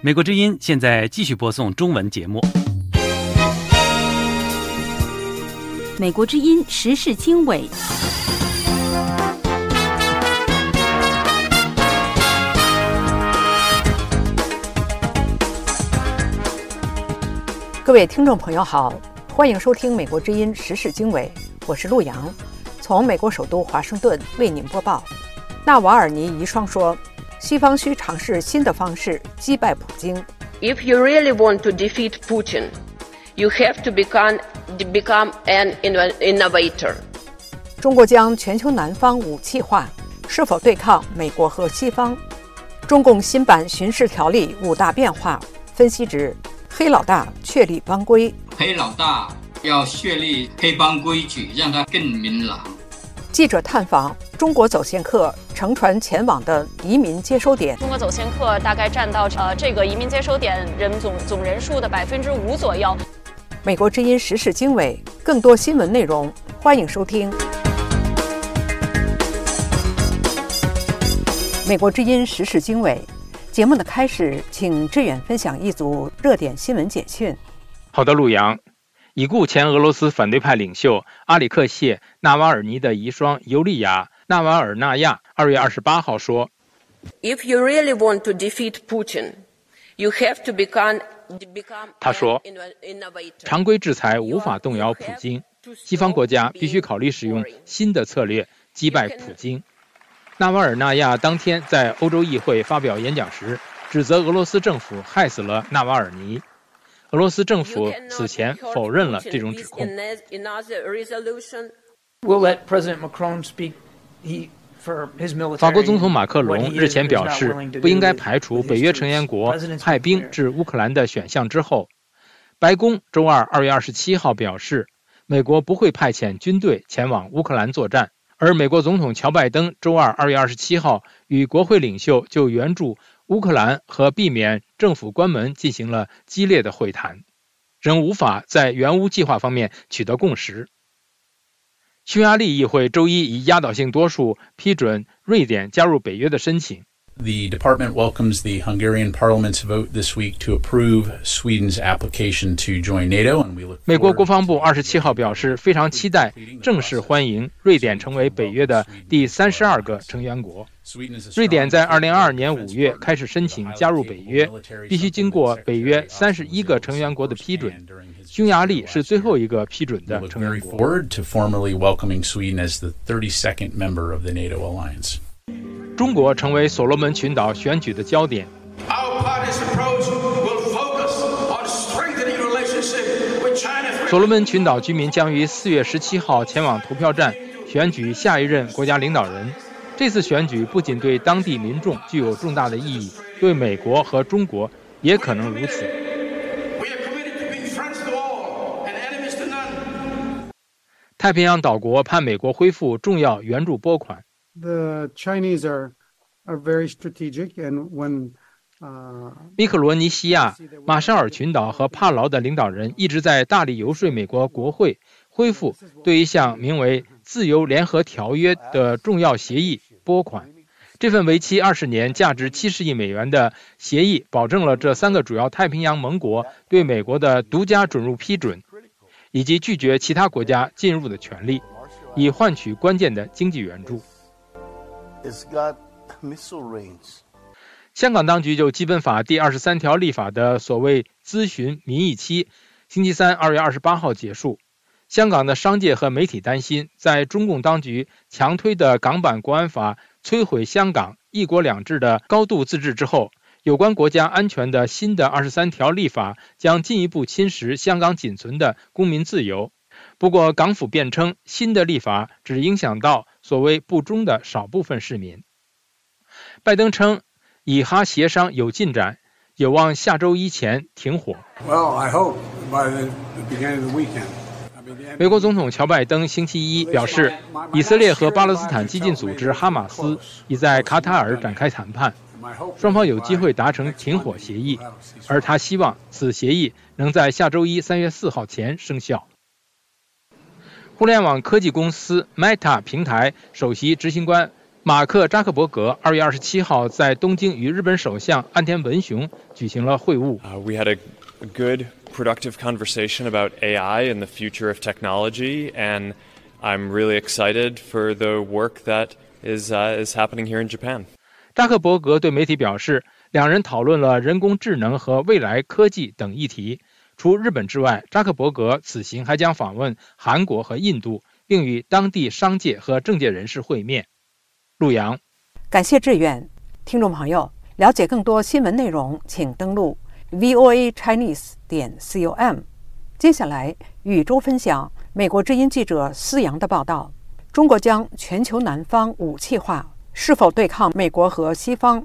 美国之音现在继续播送中文节目。美国之音时事经纬。各位听众朋友好，欢迎收听《美国之音时事经纬》，我是陆洋，从美国首都华盛顿为您播报。纳瓦尔尼遗孀说：“西方需尝试新的方式击败普京。” If you really want to defeat Putin, you have to become become an innovator. 中国将全球南方武器化，是否对抗美国和西方？中共新版巡视条例五大变化，分析指黑老大确立帮规。黑老大要确立黑帮规矩，让它更明朗。记者探访中国走线客乘船前往的移民接收点。中国走线客大概占到呃这个移民接收点人总总人数的百分之五左右。美国之音时事经纬，更多新闻内容，欢迎收听。美国之音时事经纬节目的开始，请志远分享一组热点新闻简讯。好的，陆阳。已故前俄罗斯反对派领袖阿里克谢·纳瓦尔尼的遗孀尤利娅·纳瓦尔纳亚二月二十八号说：“If you really want to defeat Putin, you have to become become。”他说：“常规制裁无法动摇普京，西方国家必须考虑使用新的策略击败普京。”纳瓦尔纳亚当天在欧洲议会发表演讲时，指责俄罗斯政府害死了纳瓦尔尼。俄罗斯政府此前否认了这种指控。法国总统马克龙日前表示，不应该排除北约成员国派兵至乌克兰的选项之后，白宫周二二月二十七号表示，美国不会派遣军队前往乌克兰作战。而美国总统乔拜登周二二月二十七号与国会领袖就援助乌克兰和避免政府关门进行了激烈的会谈，仍无法在援乌计划方面取得共识。匈牙利议会周一以压倒性多数批准瑞典加入北约的申请。The department welcomes the Hungarian parliament's vote this week to approve Sweden's application to join NATO, and we look. 美国国防部二十七号表示，非常期待正式欢迎瑞典成为北约的第三十二个成员国。瑞典在二零二二年五月开始申请加入北约，必须经过北约三十一个成员国的批准。匈牙利是最后一个批准的成员国。Forward to formally welcoming Sweden as the 32nd member of the NATO alliance. 中国成为所罗门群岛选举的焦点。所罗门群岛居民将于四月十七号前往投票站选举下一任国家领导人。这次选举不仅对当地民众具有重大的意义，对美国和中国也可能如此。太平洋岛国盼美国恢复重要援助拨款。The Chinese are are very strategic, and when 密克罗尼西亚、马绍尔群岛和帕劳的领导人一直在大力游说美国国会恢复对一项名为“自由联合条约”的重要协议拨款。这份为期二十年、价值七十亿美元的协议，保证了这三个主要太平洋盟国对美国的独家准入批准，以及拒绝其他国家进入的权利，以换取关键的经济援助。香港当局就《基本法》第二十三条立法的所谓咨询民意期，星期三二月二十八号结束。香港的商界和媒体担心，在中共当局强推的港版国安法摧毁香港“一国两制”的高度自治之后，有关国家安全的新的二十三条立法将进一步侵蚀香港仅存的公民自由。不过，港府辩称，新的立法只影响到所谓不忠的少部分市民。拜登称，以哈协商有进展，有望下周一前停火。美国总统乔拜登星期一表示，以色列和巴勒斯坦激进组织哈马斯已在卡塔尔展开谈判，双方有机会达成停火协议，而他希望此协议能在下周一三月四号前生效。互联网科技公司 Meta 平台首席执行官马克·扎克伯格二月二十七号在东京与日本首相岸田文雄举行了会晤。We had a good, productive conversation about AI and the future of technology, and I'm really excited for the work that is is happening here in Japan. 扎克伯格对媒体表示，两人讨论了人工智能和未来科技等议题。除日本之外，扎克伯格此行还将访问韩国和印度，并与当地商界和政界人士会面。陆阳，感谢志愿听众朋友，了解更多新闻内容，请登录 voa chinese 点 com。接下来，宇宙分享美国之音记者思阳的报道：中国将全球南方武器化，是否对抗美国和西方？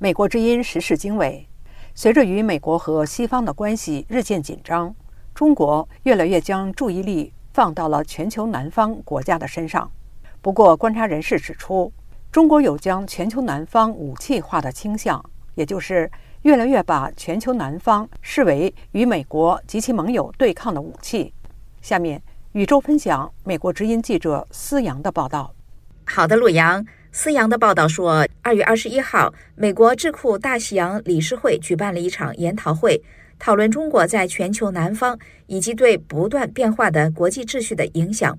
美国之音时事经纬：随着与美国和西方的关系日渐紧张，中国越来越将注意力放到了全球南方国家的身上。不过，观察人士指出，中国有将全球南方武器化的倾向，也就是越来越把全球南方视为与美国及其盟友对抗的武器。下面，宇宙分享美国之音记者思阳的报道。好的，陆阳。思阳的报道说，二月二十一号，美国智库大西洋理事会举办了一场研讨会，讨论中国在全球南方以及对不断变化的国际秩序的影响。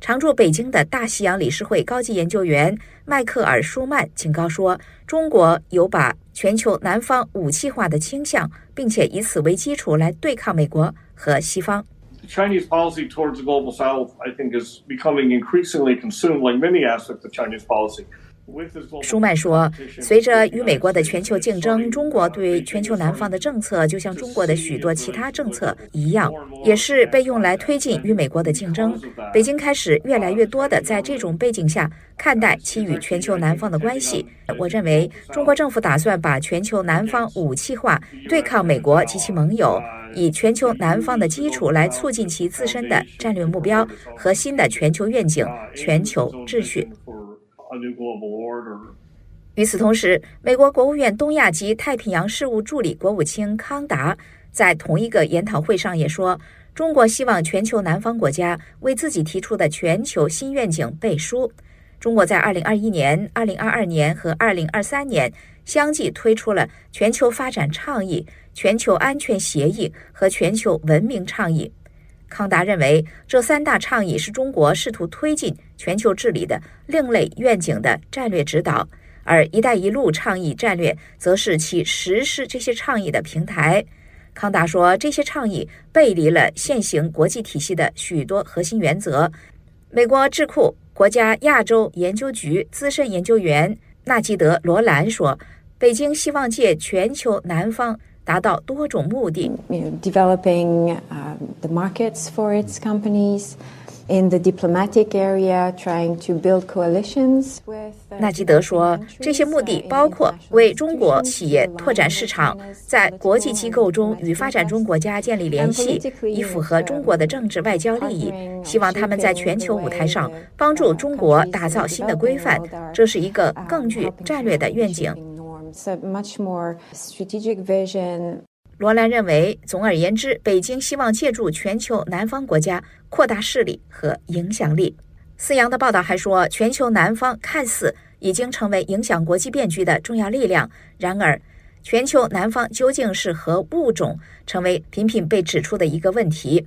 常驻北京的大西洋理事会高级研究员迈克尔·舒曼警告说，中国有把全球南方武器化的倾向，并且以此为基础来对抗美国和西方。Chinese policy towards the global south, I think, is becoming increasingly consumed, like many aspects of Chinese policy. 舒曼说：“随着与美国的全球竞争，中国对全球南方的政策，就像中国的许多其他政策一样，也是被用来推进与美国的竞争。北京开始越来越多的在这种背景下看待其与全球南方的关系。我认为，中国政府打算把全球南方武器化，对抗美国及其盟友。”以全球南方的基础来促进其自身的战略目标和新的全球愿景、全球秩序。与此同时，美国国务院东亚及太平洋事务助理国务卿康达在同一个研讨会上也说，中国希望全球南方国家为自己提出的全球新愿景背书。中国在2021年、2022年和2023年相继推出了全球发展倡议。全球安全协议和全球文明倡议，康达认为这三大倡议是中国试图推进全球治理的另类愿景的战略指导，而“一带一路”倡议战略则是其实施这些倡议的平台。康达说，这些倡议背离了现行国际体系的许多核心原则。美国智库国家亚洲研究局资深研究员纳吉德·罗兰说：“北京希望借全球南方。”达到多种目的。Developing the markets for its companies in the diplomatic area, trying to build coalitions with. 纳吉德说，这些目的包括为中国企业拓展市场，在国际机构中与发展中国家建立联系，以符合中国的政治外交利益。希望他们在全球舞台上帮助中国打造新的规范，这是一个更具战略的愿景。罗兰认为，总而言之，北京希望借助全球南方国家扩大势力和影响力。思阳的报道还说，全球南方看似已经成为影响国际变局的重要力量，然而，全球南方究竟是何物种，成为频频被指出的一个问题。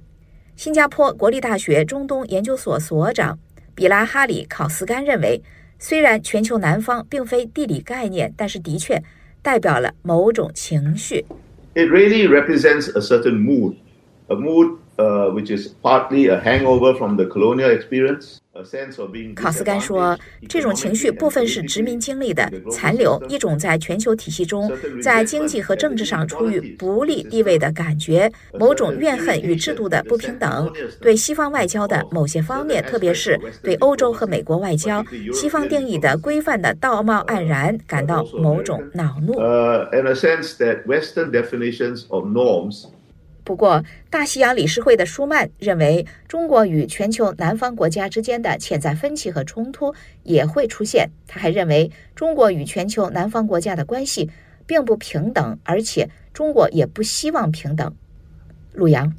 新加坡国立大学中东研究所所长比拉哈里考斯甘认为。虽然全球南方并非地理概念，但是的确代表了某种情绪。It really represents a certain mood, a mood uh, which is partly a hangover from the colonial experience. 考斯甘说：“这种情绪部分是殖民经历的残留，一种在全球体系中，在经济和政治上处于不利地位的感觉，某种怨恨与制度的不平等，对西方外交的某些方面，特别是对欧洲和美国外交西方定义的规范的道貌岸然感到某种恼怒。”不过，大西洋理事会的舒曼认为，中国与全球南方国家之间的潜在分歧和冲突也会出现。他还认为，中国与全球南方国家的关系并不平等，而且中国也不希望平等。陆洋，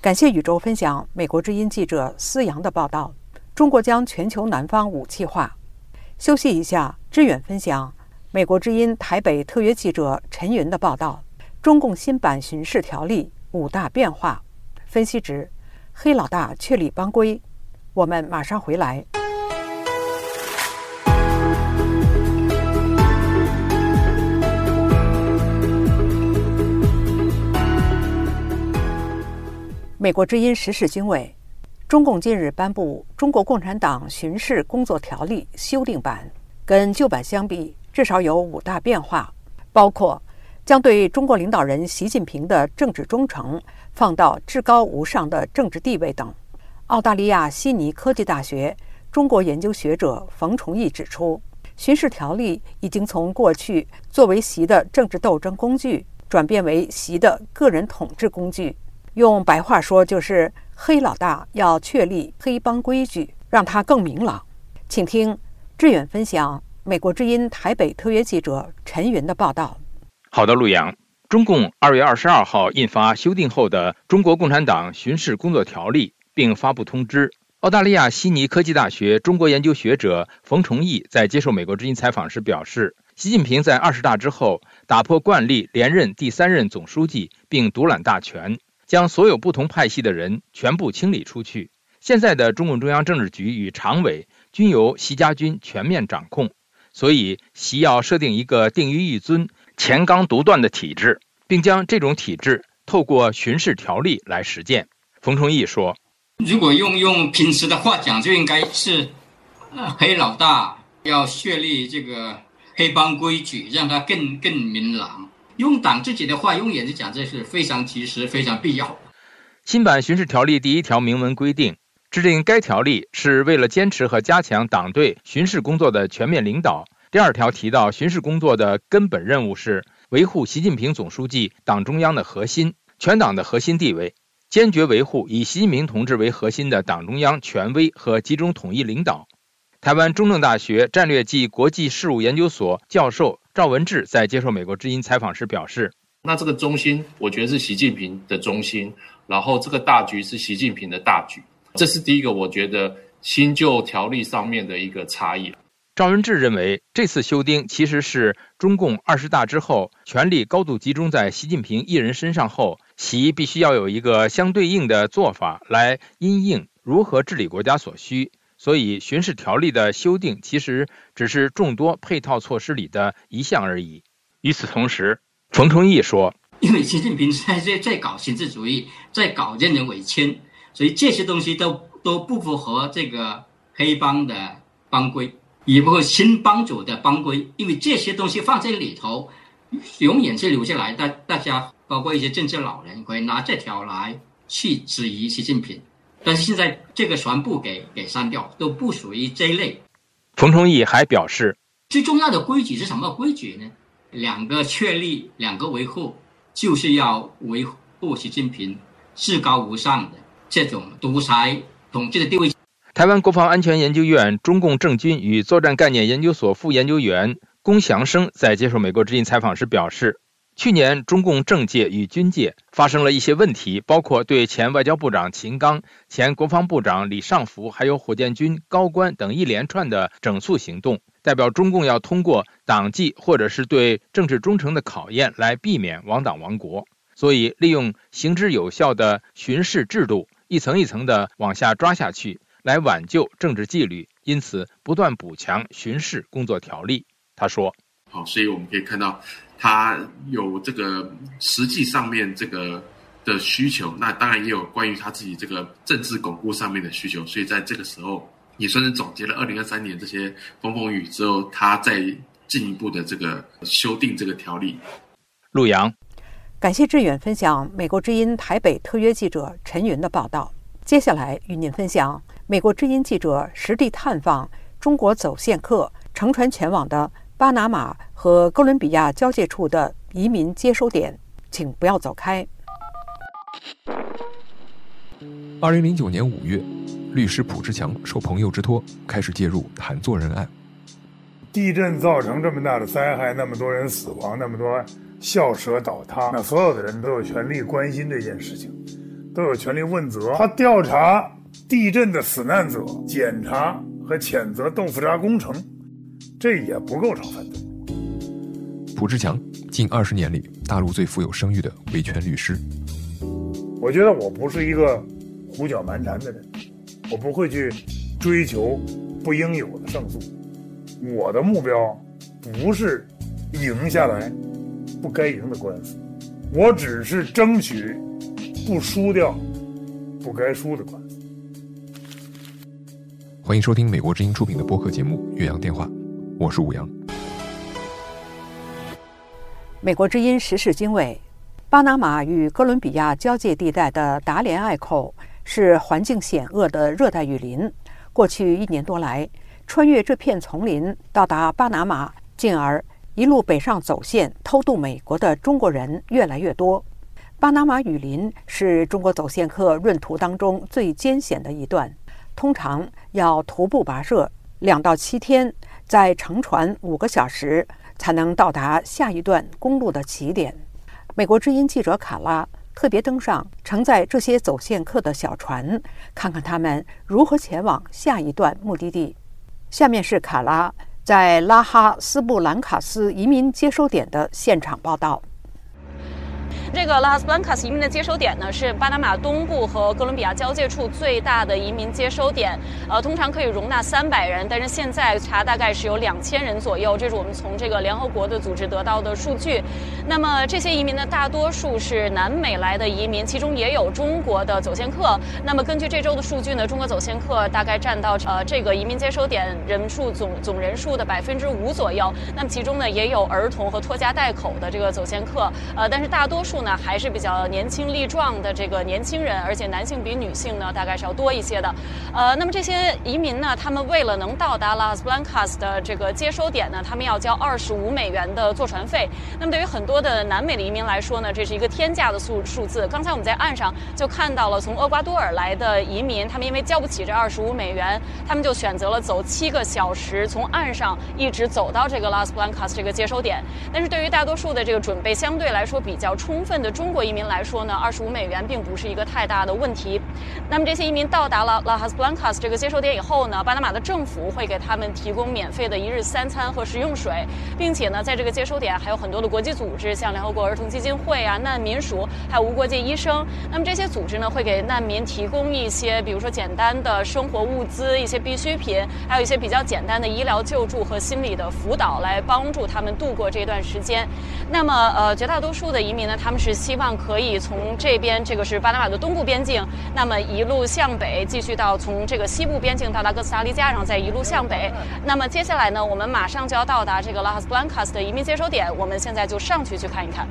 感谢宇宙分享美国之音记者思阳的报道。中国将全球南方武器化。休息一下，志远分享美国之音台北特约记者陈云的报道。中共新版巡视条例。五大变化，分析值，黑老大确立帮规。我们马上回来。美国之音时事经纬，中共近日颁布《中国共产党巡视工作条例》修订版，跟旧版相比，至少有五大变化，包括。将对中国领导人习近平的政治忠诚放到至高无上的政治地位等。澳大利亚悉尼科技大学中国研究学者冯崇义指出，巡视条例已经从过去作为习的政治斗争工具，转变为习的个人统治工具。用白话说，就是黑老大要确立黑帮规矩，让他更明朗。请听志远分享美国之音台北特约记者陈云的报道。好的，陆阳。中共二月二十二号印发修订后的《中国共产党巡视工作条例》，并发布通知。澳大利亚悉尼科技大学中国研究学者冯崇义在接受美国之音采访时表示，习近平在二十大之后打破惯例，连任第三任总书记，并独揽大权，将所有不同派系的人全部清理出去。现在的中共中央政治局与常委均由习家军全面掌控，所以习要设定一个定于一尊。钱纲独断的体制，并将这种体制透过巡视条例来实践。冯崇义说：“如果用用平时的话讲，就应该是，呃，黑老大要确立这个黑帮规矩，让它更更明朗。用党自己的话，用眼睛讲，这是非常及时、非常必要。”新版巡视条例第一条明文规定，制定该条例是为了坚持和加强党对巡视工作的全面领导。第二条提到，巡视工作的根本任务是维护习近平总书记党中央的核心、全党的核心地位，坚决维护以习近平同志为核心的党中央权威和集中统一领导。台湾中正大学战略暨国际事务研究所教授赵文志在接受美国之音采访时表示：“那这个中心，我觉得是习近平的中心，然后这个大局是习近平的大局，这是第一个，我觉得新旧条例上面的一个差异。”赵文志认为，这次修订其实是中共二十大之后，权力高度集中在习近平一人身上后，习必须要有一个相对应的做法来因应如何治理国家所需。所以，巡视条例的修订其实只是众多配套措施里的一项而已。与此同时，冯崇义说：“因为习近平在在在搞形式主义，在搞任人唯亲，所以这些东西都都不符合这个黑帮的帮规。”也不会新帮主的帮规，因为这些东西放在里头，永远是留下来。大大家包括一些政治老人可以拿这条来去质疑习近平，但是现在这个全部给给删掉，都不属于这一类。冯崇义还表示，最重要的规矩是什么规矩呢？两个确立，两个维护，就是要维护习近平至高无上的这种独裁统治的地位。台湾国防安全研究院中共政军与作战概念研究所副研究员龚祥生在接受美国之音采访时表示，去年中共政界与军界发生了一些问题，包括对前外交部长秦刚、前国防部长李尚福，还有火箭军高官等一连串的整肃行动，代表中共要通过党纪或者是对政治忠诚的考验来避免亡党亡国，所以利用行之有效的巡视制度，一层一层的往下抓下去。来挽救政治纪律，因此不断补强巡视工作条例。他说：“好，所以我们可以看到，他有这个实际上面这个的需求，那当然也有关于他自己这个政治巩固上面的需求。所以在这个时候，也算是总结了二零二三年这些风风雨之后，他再进一步的这个修订这个条例。”陆阳，感谢志远分享美国之音台北特约记者陈云的报道。接下来与您分享。美国之音记者实地探访中国走线客乘船前往的巴拿马和哥伦比亚交界处的移民接收点，请不要走开。二零零九年五月，律师蒲志强受朋友之托，开始介入谈作人案。地震造成这么大的灾害，那么多人死亡，那么多校舍倒塌，那所有的人都有权利关心这件事情，都有权利问责。他调查地震的死难者，检查和谴责豆腐渣工程，这也不构成犯罪。卜志强近二十年里，大陆最富有声誉的维权律师。我觉得我不是一个胡搅蛮缠的人，我不会去追求不应有的胜诉。我的目标不是赢下来不该赢的官司，我只是争取不输掉不该输的官司。欢迎收听美国之音出品的播客节目《岳阳电话》，我是武阳。美国之音时事经纬：巴拿马与哥伦比亚交界地带的达连隘口是环境险恶的热带雨林，过去一年多来。穿越这片丛林到达巴拿马，进而一路北上走线偷渡美国的中国人越来越多。巴拿马雨林是中国走线客闰途当中最艰险的一段，通常要徒步跋涉两到七天，再乘船五个小时才能到达下一段公路的起点。美国之音记者卡拉特别登上承载这些走线客的小船，看看他们如何前往下一段目的地。下面是卡拉在拉哈斯布兰卡斯移民接收点的现场报道。这个拉哈斯布兰卡斯移民的接收点呢，是巴拿马东部和哥伦比亚交界处最大的移民接收点。呃，通常可以容纳三百人，但是现在查大概是有两千人左右。这是我们从这个联合国的组织得到的数据。那么这些移民呢，大多数是南美来的移民，其中也有中国的走线客。那么根据这周的数据呢，中国走线客大概占到呃这个移民接收点人数总总人数的百分之五左右。那么其中呢，也有儿童和拖家带口的这个走线客。呃，但是大多数。那还是比较年轻力壮的这个年轻人，而且男性比女性呢大概是要多一些的。呃，那么这些移民呢，他们为了能到达拉斯布兰卡斯的这个接收点呢，他们要交二十五美元的坐船费。那么对于很多的南美的移民来说呢，这是一个天价的数数字。刚才我们在岸上就看到了从厄瓜多尔来的移民，他们因为交不起这二十五美元，他们就选择了走七个小时从岸上一直走到这个拉斯布兰卡斯这个接收点。但是对于大多数的这个准备相对来说比较充分。的中国移民来说呢，二十五美元并不是一个太大的问题。那么这些移民到达了拉哈斯布兰卡斯这个接收点以后呢，巴拿马的政府会给他们提供免费的一日三餐和食用水，并且呢，在这个接收点还有很多的国际组织，像联合国儿童基金会啊、难民署，还有无国界医生。那么这些组织呢，会给难民提供一些，比如说简单的生活物资、一些必需品，还有一些比较简单的医疗救助和心理的辅导，来帮助他们度过这段时间。那么，呃，绝大多数的移民呢，他们是。希望可以从这边，这个是巴拿马的东部边境，那么一路向北，继续到从这个西部边境到达哥斯达黎加，然后再一路向北。那么接下来呢，我们马上就要到达这个拉哈斯布兰卡斯的移民接收点，我们现在就上去去看一看。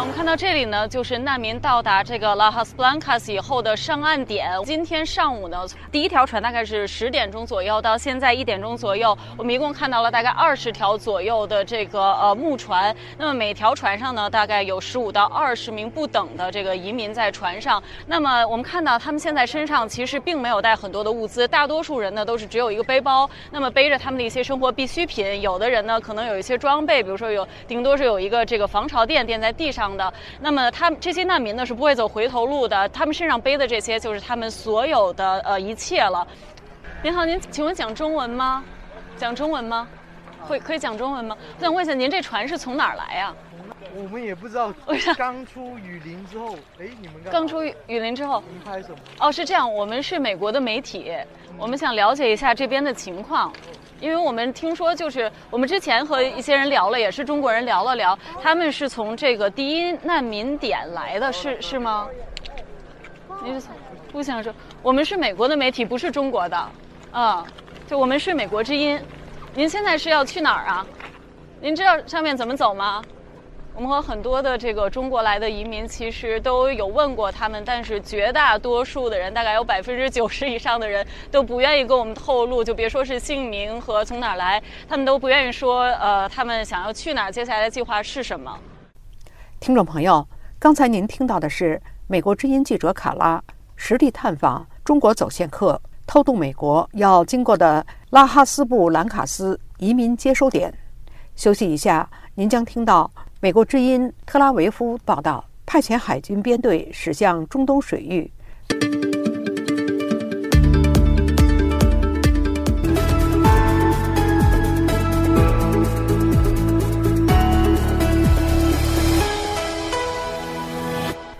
我们看到这里呢，就是难民到达这个拉哈斯布兰卡斯以后的上岸点。今天上午呢，第一条船大概是十点钟左右，到现在一点钟左右，我们一共看到了大概二十条左右的这个呃木船。那么每条船上呢，大概有十五到二十名不等的这个移民在船上。那么我们看到他们现在身上其实并没有带很多的物资，大多数人呢都是只有一个背包，那么背着他们的一些生活必需品。有的人呢可能有一些装备，比如说有顶多是有一个这个防潮垫垫在地上。的，那么他们这些难民呢是不会走回头路的，他们身上背的这些就是他们所有的呃一切了。您好，您请问讲中文吗？讲中文吗？会可以讲中文吗？我想问一下，您这船是从哪儿来呀？我们也不知道。刚出雨林之后，哎，你们刚出雨林之后，您拍什么？哦，是这样，我们是美国的媒体，我们想了解一下这边的情况。因为我们听说，就是我们之前和一些人聊了，也是中国人聊了聊，他们是从这个第一难民点来的，是是吗？您不想说，我们是美国的媒体，不是中国的，嗯，就我们是美国之音。您现在是要去哪儿啊？您知道上面怎么走吗？我们和很多的这个中国来的移民其实都有问过他们，但是绝大多数的人，大概有百分之九十以上的人都不愿意跟我们透露，就别说是姓名和从哪儿来，他们都不愿意说，呃，他们想要去哪儿，接下来的计划是什么。听众朋友，刚才您听到的是美国之音记者卡拉实地探访中国走线客偷渡美国要经过的拉哈斯布兰卡斯移民接收点。休息一下，您将听到美国之音特拉维夫报道派遣海军编队驶向中东水域。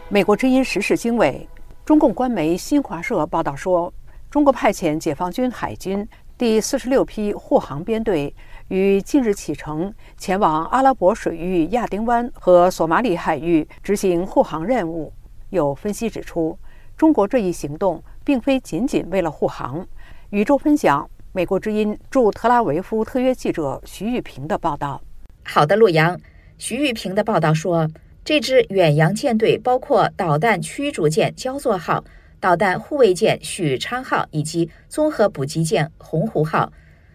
美国之音时事经纬，中共官媒新华社报道说，中国派遣解放军海军第四十六批护航编队于近日启程，前往阿拉伯水域亚丁湾和索马里海域执行护航任务。有分析指出，中国这一行动并非仅仅为了护航。宇宙分享，美国之音驻特拉维夫特约记者徐玉平的报道。好的，陆阳，徐玉平的报道说。这支远洋舰队包括导弹驱逐舰“焦作号”、导弹护卫舰“许昌号”以及综合补给舰“洪湖号”，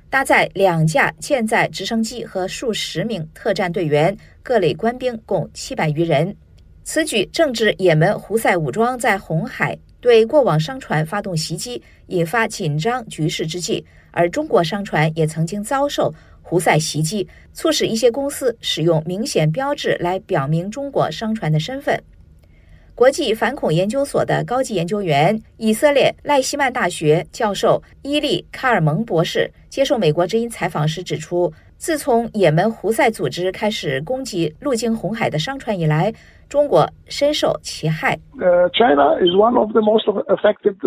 搭载两架舰载直升机和数十名特战队员，各类官兵共七百余人。此举正值也门胡塞武装在红海对过往商船发动袭击，引发紧张局势之际，而中国商船也曾经遭受。胡塞袭击促使一些公司使用明显标志来表明中国商船的身份。国际反恐研究所的高级研究员、以色列赖希曼大学教授伊利·卡尔蒙博士接受美国之音采访时指出，自从也门胡塞组织开始攻击路经红海的商船以来，中国深受其害。呃，China is one of the most affected.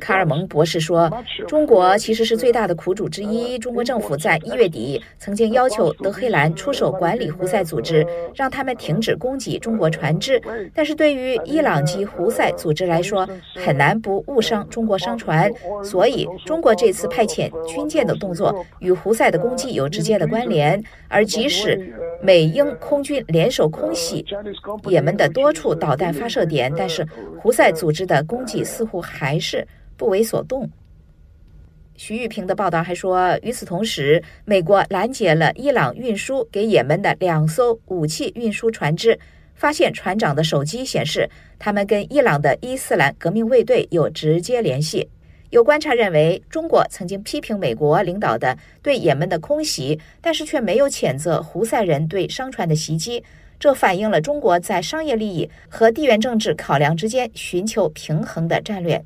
卡尔蒙博士说：“中国其实是最大的苦主之一。中国政府在一月底曾经要求德黑兰出手管理胡塞组织，让他们停止攻击中国船只。但是对于伊朗及胡塞组织来说，很难不误伤中国商船。所以，中国这次派遣军舰的动作与胡塞的攻击有直接的关联。而即使美英空军联手空袭也门的多处导弹发射点，但是胡塞组织的攻攻击似乎还是不为所动。徐玉平的报道还说，与此同时，美国拦截了伊朗运输给也门的两艘武器运输船只，发现船长的手机显示他们跟伊朗的伊斯兰革命卫队有直接联系。有观察认为，中国曾经批评美国领导的对也门的空袭，但是却没有谴责胡塞人对商船的袭击。这反映了中国在商业利益和地缘政治考量之间寻求平衡的战略。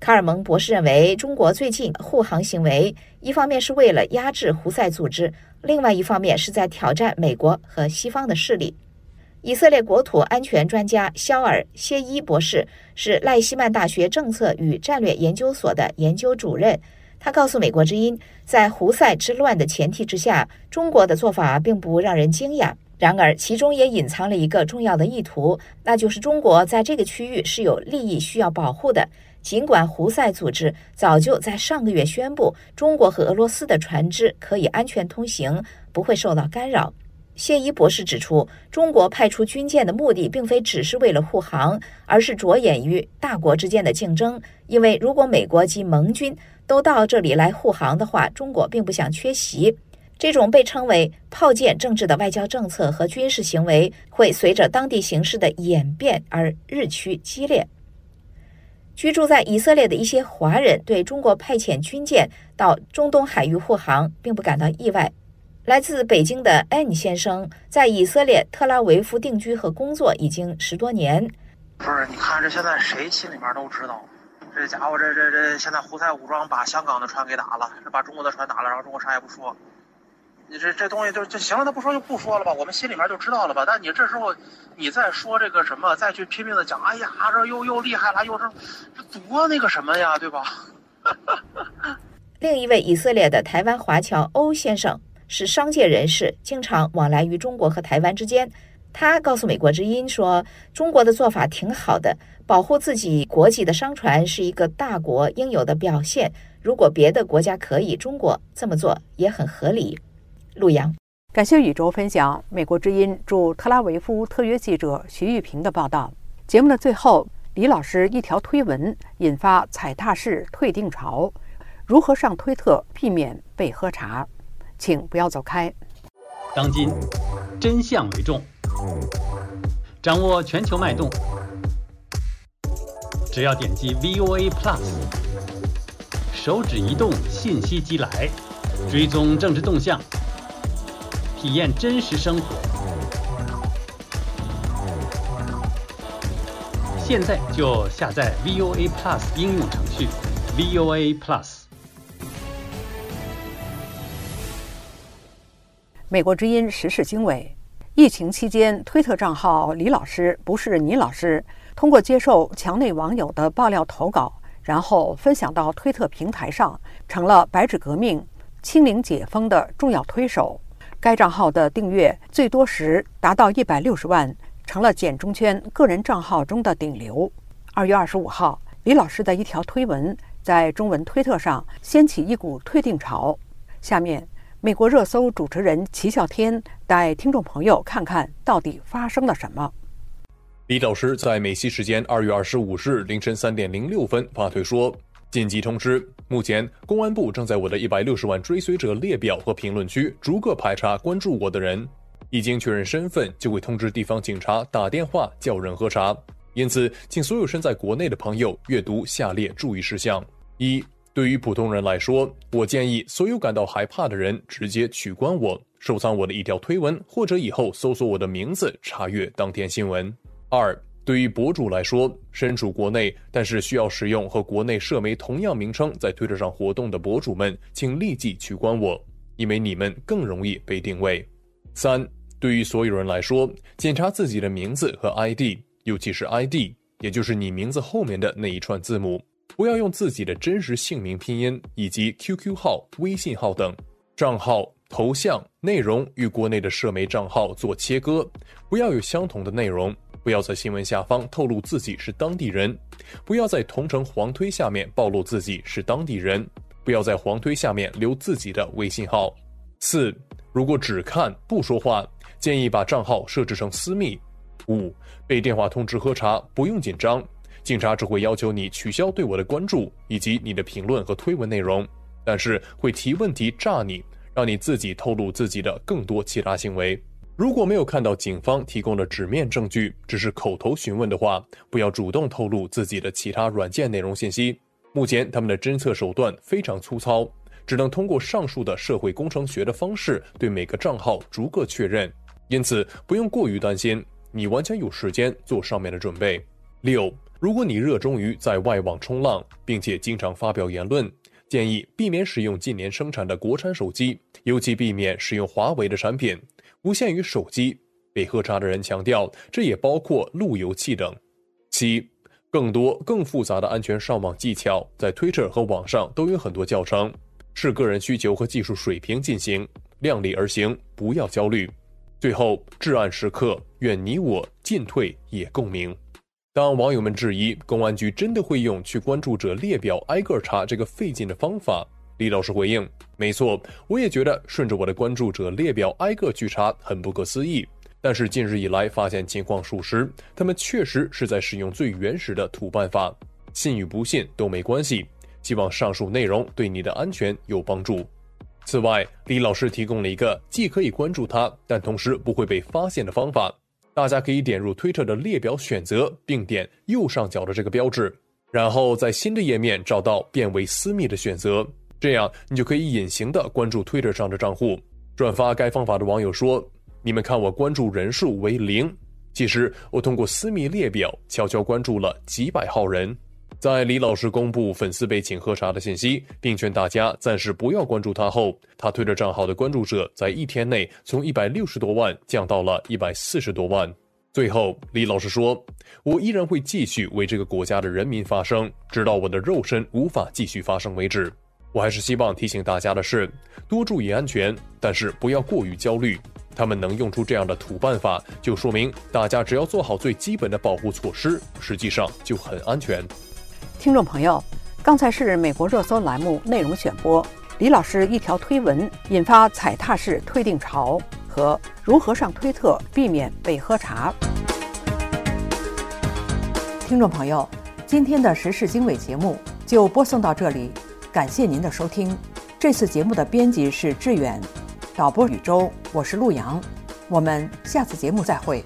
卡尔蒙博士认为，中国最近护航行为，一方面是为了压制胡塞组织，另外一方面是在挑战美国和西方的势力。以色列国土安全专家肖尔谢伊博士是赖希曼大学政策与战略研究所的研究主任，他告诉美国之音，在胡塞之乱的前提之下，中国的做法并不让人惊讶。然而，其中也隐藏了一个重要的意图，那就是中国在这个区域是有利益需要保护的。尽管胡塞组织早就在上个月宣布，中国和俄罗斯的船只可以安全通行，不会受到干扰。谢伊博士指出，中国派出军舰的目的并非只是为了护航，而是着眼于大国之间的竞争。因为如果美国及盟军都到这里来护航的话，中国并不想缺席。这种被称为“炮舰政治”的外交政策和军事行为，会随着当地形势的演变而日趋激烈。居住在以色列的一些华人对中国派遣军舰到中东海域护航并不感到意外。来自北京的 N 先生在以色列特拉维夫定居和工作已经十多年。不是，你看这现在谁心里面都知道，这家伙这这这现在胡塞武装把香港的船给打了，把中国的船打了，然后中国啥也不说。你这这东西就就行了，他不说就不说了吧，我们心里面就知道了吧。但你这时候你再说这个什么，再去拼命的讲，哎呀，这又又厉害了，又是这多那个什么呀，对吧？另一位以色列的台湾华侨欧先生是商界人士，经常往来于中国和台湾之间。他告诉美国之音说：“中国的做法挺好的，保护自己国籍的商船是一个大国应有的表现。如果别的国家可以，中国这么做也很合理。”陆阳，感谢宇宙分享美国之音驻特拉维夫特约记者徐玉平的报道。节目的最后，李老师一条推文引发踩踏式退订潮，如何上推特避免被喝茶？请不要走开。当今真相为重，掌握全球脉动。只要点击 VOA Plus，手指移动，信息即来，追踪政治动向，体验真实生活。现在就下载 VOA Plus 应用程序，VOA Plus。美国之音时事经纬，疫情期间，推特账号李老师不是倪老师。通过接受墙内网友的爆料投稿，然后分享到推特平台上，成了“白纸革命”、“清零解封”的重要推手。该账号的订阅最多时达到一百六十万，成了简中圈个人账号中的顶流。二月二十五号，李老师的一条推文在中文推特上掀起一股退订潮。下面，美国热搜主持人齐笑天带听众朋友看看到底发生了什么。李老师在美西时间二月二十五日凌晨三点零六分发推说：“紧急通知，目前公安部正在我的一百六十万追随者列表和评论区逐个排查关注我的人，一经确认身份就会通知地方警察打电话叫人核查。因此，请所有身在国内的朋友阅读下列注意事项：一、对于普通人来说，我建议所有感到害怕的人直接取关我、收藏我的一条推文，或者以后搜索我的名字查阅当天新闻。”二，对于博主来说，身处国内但是需要使用和国内社媒同样名称在推特上活动的博主们，请立即取关我，因为你们更容易被定位。三，对于所有人来说，检查自己的名字和 ID，尤其是 ID，也就是你名字后面的那一串字母，不要用自己的真实姓名拼音以及 QQ 号、微信号等账号头像内容与国内的社媒账号做切割，不要有相同的内容。不要在新闻下方透露自己是当地人，不要在同城黄推下面暴露自己是当地人，不要在黄推下面留自己的微信号。四，如果只看不说话，建议把账号设置成私密。五，被电话通知喝茶不用紧张，警察只会要求你取消对我的关注以及你的评论和推文内容，但是会提问题炸你，让你自己透露自己的更多其他行为。如果没有看到警方提供的纸面证据，只是口头询问的话，不要主动透露自己的其他软件内容信息。目前他们的侦测手段非常粗糙，只能通过上述的社会工程学的方式对每个账号逐个确认，因此不用过于担心，你完全有时间做上面的准备。六，如果你热衷于在外网冲浪，并且经常发表言论，建议避免使用近年生产的国产手机，尤其避免使用华为的产品。不限于手机，被核查的人强调，这也包括路由器等。七，更多更复杂的安全上网技巧，在 Twitter 和网上都有很多教程，视个人需求和技术水平进行，量力而行，不要焦虑。最后，至暗时刻，愿你我进退也共鸣。当网友们质疑公安局真的会用去关注者列表挨个查这个费劲的方法。李老师回应：“没错，我也觉得顺着我的关注者列表挨个去查很不可思议。但是近日以来发现情况属实，他们确实是在使用最原始的土办法。信与不信都没关系。希望上述内容对你的安全有帮助。此外，李老师提供了一个既可以关注他，但同时不会被发现的方法。大家可以点入推特的列表选择，并点右上角的这个标志，然后在新的页面找到变为私密的选择。”这样，你就可以隐形的关注 Twitter 上的账户。转发该方法的网友说：“你们看，我关注人数为零。其实，我通过私密列表悄悄关注了几百号人。”在李老师公布粉丝被请喝茶的信息，并劝大家暂时不要关注他后，他推特账号的关注者在一天内从一百六十多万降到了一百四十多万。最后，李老师说：“我依然会继续为这个国家的人民发声，直到我的肉身无法继续发声为止。”我还是希望提醒大家的是，多注意安全，但是不要过于焦虑。他们能用出这样的土办法，就说明大家只要做好最基本的保护措施，实际上就很安全。听众朋友，刚才是美国热搜栏目内容选播，李老师一条推文引发踩踏式退订潮和如何上推特避免被喝茶。听众朋友，今天的时事经纬节目就播送到这里。感谢您的收听。这次节目的编辑是志远，导播禹舟，我是陆阳。我们下次节目再会。